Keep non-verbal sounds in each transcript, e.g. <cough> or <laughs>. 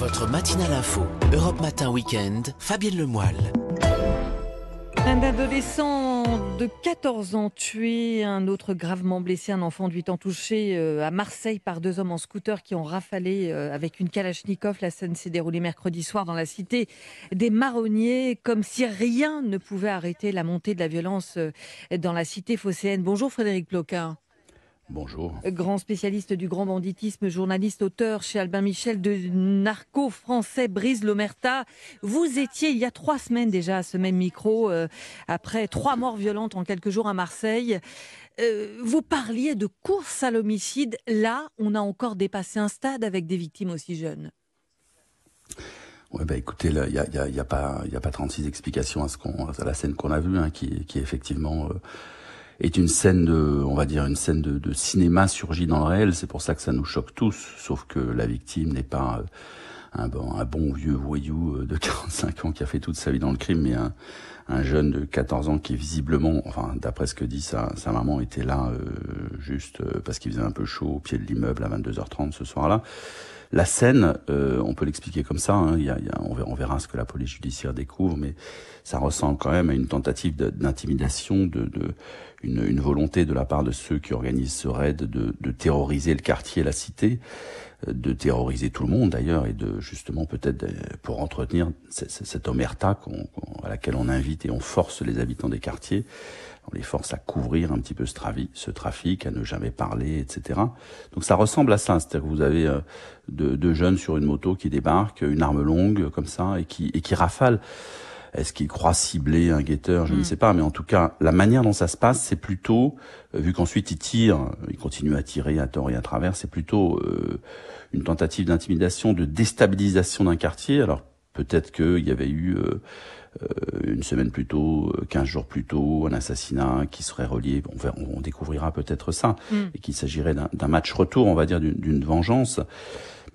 Votre matinale info, Europe Matin Weekend, Fabienne Lemoyle. Un adolescent de 14 ans tué, un autre gravement blessé, un enfant de 8 ans touché euh, à Marseille par deux hommes en scooter qui ont rafalé euh, avec une Kalachnikov. La scène s'est déroulée mercredi soir dans la cité des Marronniers, comme si rien ne pouvait arrêter la montée de la violence euh, dans la cité phocéenne. Bonjour Frédéric Ploquin. Bonjour. Grand spécialiste du grand banditisme, journaliste, auteur chez Albin Michel de Narco français Brise l'Omerta. Vous étiez il y a trois semaines déjà à ce même micro, euh, après trois morts violentes en quelques jours à Marseille. Euh, vous parliez de course à l'homicide. Là, on a encore dépassé un stade avec des victimes aussi jeunes. Ouais, bah écoutez, il n'y a, y a, y a, pas, y a pas 36 explications à, ce qu'on, à la scène qu'on a vue, hein, qui, qui est effectivement... Euh, est une scène de, on va dire une scène de, de cinéma surgie dans le réel. C'est pour ça que ça nous choque tous, sauf que la victime n'est pas euh, un bon, un bon vieux voyou euh, de <laughs> 45 ans qui a fait toute sa vie dans le crime, mais un, un jeune de 14 ans qui visiblement, enfin d'après ce que dit sa, sa maman, était là euh, juste parce qu'il faisait un peu chaud au pied de l'immeuble à 22h30 ce soir-là. La scène, euh, on peut l'expliquer comme ça, hein, on, verra, ce que la police judiciaire découvre, mais ça ressemble quand même à une tentative d'intimidation, de, une, volonté de la part de ceux qui organisent ce raid de, terroriser le quartier, la cité, euh, de terroriser tout le monde d'ailleurs, et de justement peut-être pour entretenir cette omerta à laquelle on invite et on force les habitants des quartiers on les force à couvrir un petit peu ce, trafic, ce trafic, à ne jamais parler, etc. Donc ça ressemble à ça, c'est-à-dire que vous avez euh, deux, de jeunes sur une moto qui débarquent, une arme longue comme ça, et qui, et qui rafalent. Est-ce qu'ils croient cibler un guetteur? Je mm. ne sais pas, mais en tout cas, la manière dont ça se passe, c'est plutôt, euh, vu qu'ensuite ils tirent, ils continuent à tirer à tort et à travers, c'est plutôt euh, une tentative d'intimidation, de déstabilisation d'un quartier. Alors peut-être qu'il y avait eu euh, euh, une semaine plus tôt, 15 euh, jours plus tôt, un assassinat qui serait relié, on, on découvrira peut-être ça, mm. et qu'il s'agirait d'un match retour, on va dire, d'une vengeance.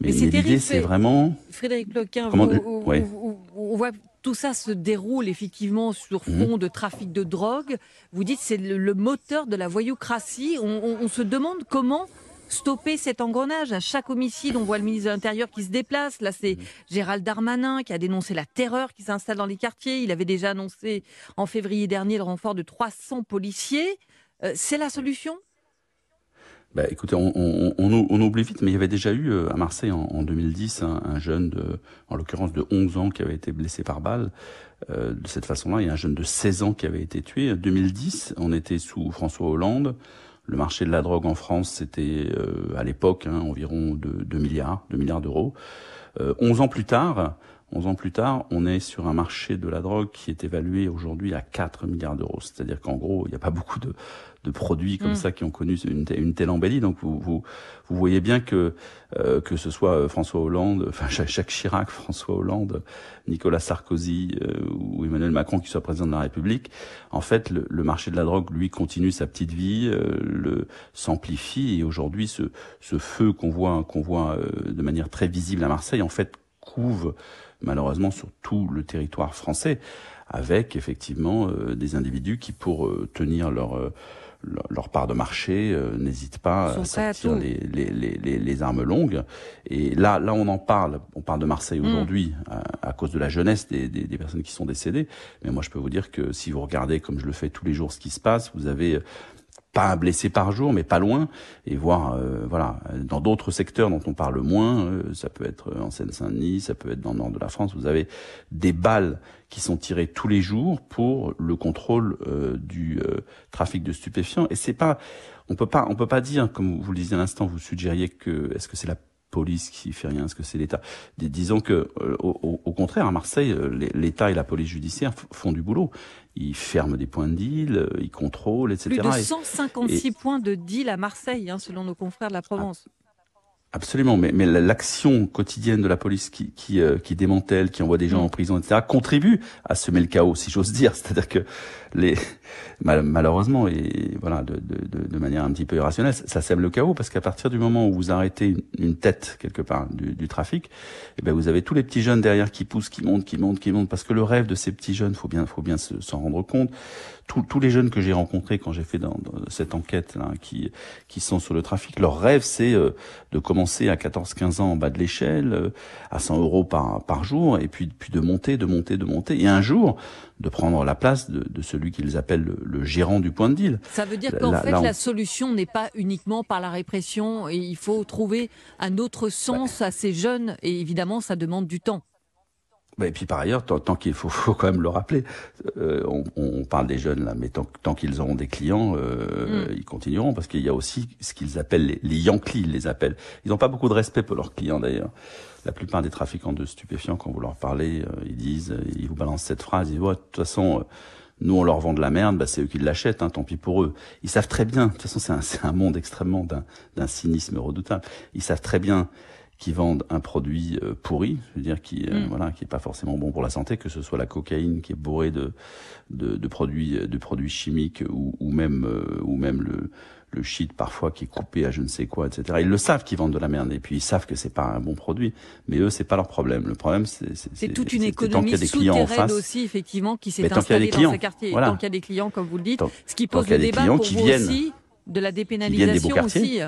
Mais, mais l'idée, c'est vraiment... Frédéric Ploquin, on voit tout ça se déroule effectivement sur mm. fond de trafic de drogue. Vous dites c'est le, le, moteur de la voyoucratie. On, on, on se demande comment stopper cet engrenage. À chaque homicide, on voit le ministre de l'Intérieur qui se déplace. Là, c'est Gérald Darmanin qui a dénoncé la terreur qui s'installe dans les quartiers. Il avait déjà annoncé en février dernier le renfort de 300 policiers. Euh, c'est la solution? Bah, écoutez, on, oublie vite, mais il y avait déjà eu euh, à Marseille en, en 2010 un, un, jeune, de, en l'occurrence de 11 ans, qui avait été blessé par balle. Euh, de cette façon-là, il y a un jeune de 16 ans qui avait été tué. En 2010, on était sous François Hollande. Le marché de la drogue en France, c'était euh, à l'époque hein, environ de 2 milliards, 2 milliards d'euros. Euh, 11 ans plus tard, 11 ans plus tard, on est sur un marché de la drogue qui est évalué aujourd'hui à 4 milliards d'euros. C'est-à-dire qu'en gros, il n'y a pas beaucoup de, de produits comme mm. ça qui ont connu une, une, telle embellie. Donc vous, vous, vous voyez bien que euh, que ce soit euh, François Hollande, <laughs> enfin Jacques Chirac, François Hollande, Nicolas Sarkozy euh, ou Emmanuel Macron qui soit président de la République, en fait le, marché de la drogue lui continue sa petite vie, euh, le s'amplifie et aujourd'hui ce, ce feu qu'on voit qu'on voit euh, de manière très visible à Marseille en fait couve malheureusement sur tout le territoire français avec effectivement des individus qui pour tenir leur leur part de marché, euh, n'hésite pas à sortir les, les, les, les, armes longues. Et là, là, on en parle. On parle de Marseille mm. aujourd'hui à, à, cause de la jeunesse des, des, des, personnes qui sont décédées. Mais moi, je peux vous dire que si vous regardez, comme je le fais tous les jours, ce qui se passe, vous avez pas un blessé par jour, mais pas loin, et voir, euh, voilà, dans d'autres secteurs dont on parle moins, euh, ça peut être en Seine-Saint-Denis, ça peut être dans le nord de la France, vous avez des balles qui sont tirées tous les jours pour le contrôle euh, du euh, trafic de stupéfiants, et c'est pas, on peut pas, on peut pas dire, comme vous le disiez à l'instant, vous suggériez que, est-ce que c'est la police qui fait rien, est-ce que c'est l'État? Disons que, euh, au, au, contraire, à Marseille, l'État et la police judiciaire font du boulot ils ferment des points de deal, euh, ils contrôlent, etc. Plus de 156 et... points de deal à Marseille, hein, selon nos confrères de la Provence. Absolument, mais, mais l'action quotidienne de la police qui, qui, euh, qui démantèle, qui envoie des gens mm. en prison, etc., contribue à semer le chaos, si j'ose dire. <laughs> C'est-à-dire que les, malheureusement, et voilà, de, de, de, manière un petit peu irrationnelle, ça sème le chaos parce qu'à partir du moment où vous arrêtez une, une tête quelque part du, du trafic, eh ben vous avez tous les petits jeunes derrière qui poussent, qui montent, qui montent, qui montent, parce que le rêve de ces petits jeunes, faut bien, faut bien s'en rendre compte. Tous, tous les jeunes que j'ai rencontrés quand j'ai fait dans, dans, cette enquête là, qui qui sont sur le trafic, leur rêve c'est euh, de commencer commencer à 14-15 ans en bas de l'échelle, euh, à 100 euros par, par jour, et puis, puis de monter, de monter, de monter, et un jour de prendre la place de, de celui qu'ils appellent le, gérant du point de deal. Ça veut dire qu'en fait, la solution n'est pas uniquement par la répression, et il faut trouver un autre sens à ces jeunes, et évidemment, ça demande du temps. Et puis par ailleurs, tant, qu'il faut, <laughs> faut, quand même le rappeler, euh, on, on, parle des jeunes là, mais tant, tant qu'ils auront des clients, euh, mm. ils continueront parce qu'il y a aussi ce qu'ils appellent les, les Yankees, ils les appellent. Ils n'ont pas beaucoup de respect pour leurs clients d'ailleurs. La plupart des trafiquants de stupéfiants, quand vous leur parlez, euh, ils disent, ils vous balancent cette phrase, ils disent, de toute façon, nous on leur vend de la merde, bah, c'est eux qui l'achètent, hein, tant pis pour eux. Ils savent très bien, de toute façon c'est un, un monde extrêmement d'un cynisme redoutable. Ils savent très bien qui vendent un produit euh, pourri, je veux dire qui euh, mm. voilà qui est pas forcément bon pour la santé, que ce soit la cocaïne qui est bourrée de de, de produits de produits chimiques ou, ou même euh, ou même le le shit parfois qui est coupé à je ne sais quoi, etc. Ils le savent qu'ils vendent de la merde et puis ils savent que c'est pas un bon produit, mais eux c'est pas leur problème. Le problème c'est c'est toute une économie souterraine aussi effectivement qui s'est installée dans ces quartiers. Voilà. Tant qu'il y a des clients comme vous le dites, ce qui pose le débat pour vous aussi de la dépénalisation aussi.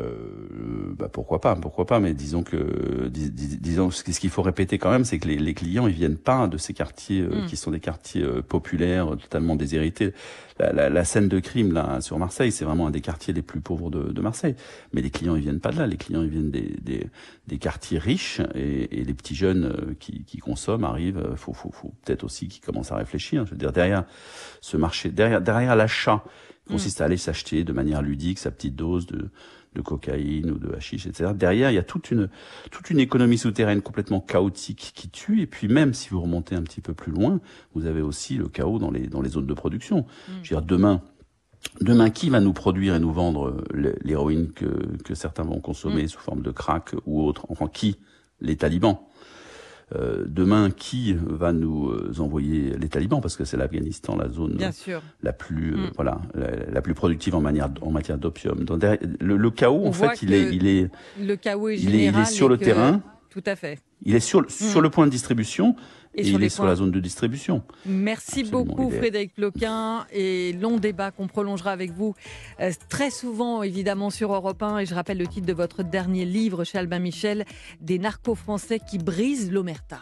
Euh, bah pourquoi pas, pourquoi pas, mais disons que, disons, ce qu'il faut répéter quand même, c'est que les, les, clients, ils viennent pas de ces quartiers euh, mm. qui sont des quartiers euh, populaires, totalement déshérités. La, la, la, scène de crime là sur Marseille, c'est vraiment un des quartiers les plus pauvres de, de, Marseille. Mais les clients, ils viennent pas de là. Les clients, ils viennent des, des, des quartiers riches et, et, les petits jeunes qui, qui consomment arrivent. Faut, faut, faut peut-être aussi qu'ils commencent à réfléchir. Je veux dire derrière ce marché, derrière derrière l'achat consiste à aller s'acheter de manière ludique sa petite dose de de cocaïne ou de hashish, etc. Derrière, il y a toute une toute une économie souterraine complètement chaotique qui tue. Et puis même si vous remontez un petit peu plus loin, vous avez aussi le chaos dans les dans les zones de production. Mm. Je veux dire, demain. Demain, qui va nous produire et nous vendre l'héroïne que, que certains vont consommer mm. sous forme de crack ou autre? Enfin, qui? Les talibans. Euh, demain, qui va nous euh, envoyer les talibans? Parce que c'est l'Afghanistan, la zone la plus euh, mm. voilà la, plus productive en matière en matière d'opium. Le, le, chaos, en fait, il est il est le chaos est il est, il est sur le terrain. Tout à fait. Il est sur, sur le point de distribution et, il est sur la zone de distribution. Merci beaucoup Frédéric Ploquin et long débat qu'on prolongera avec vous euh, très souvent évidemment sur Europe 1 et je rappelle le titre de votre dernier livre chez Albin Michel, Des narcos français qui brisent l'omerta.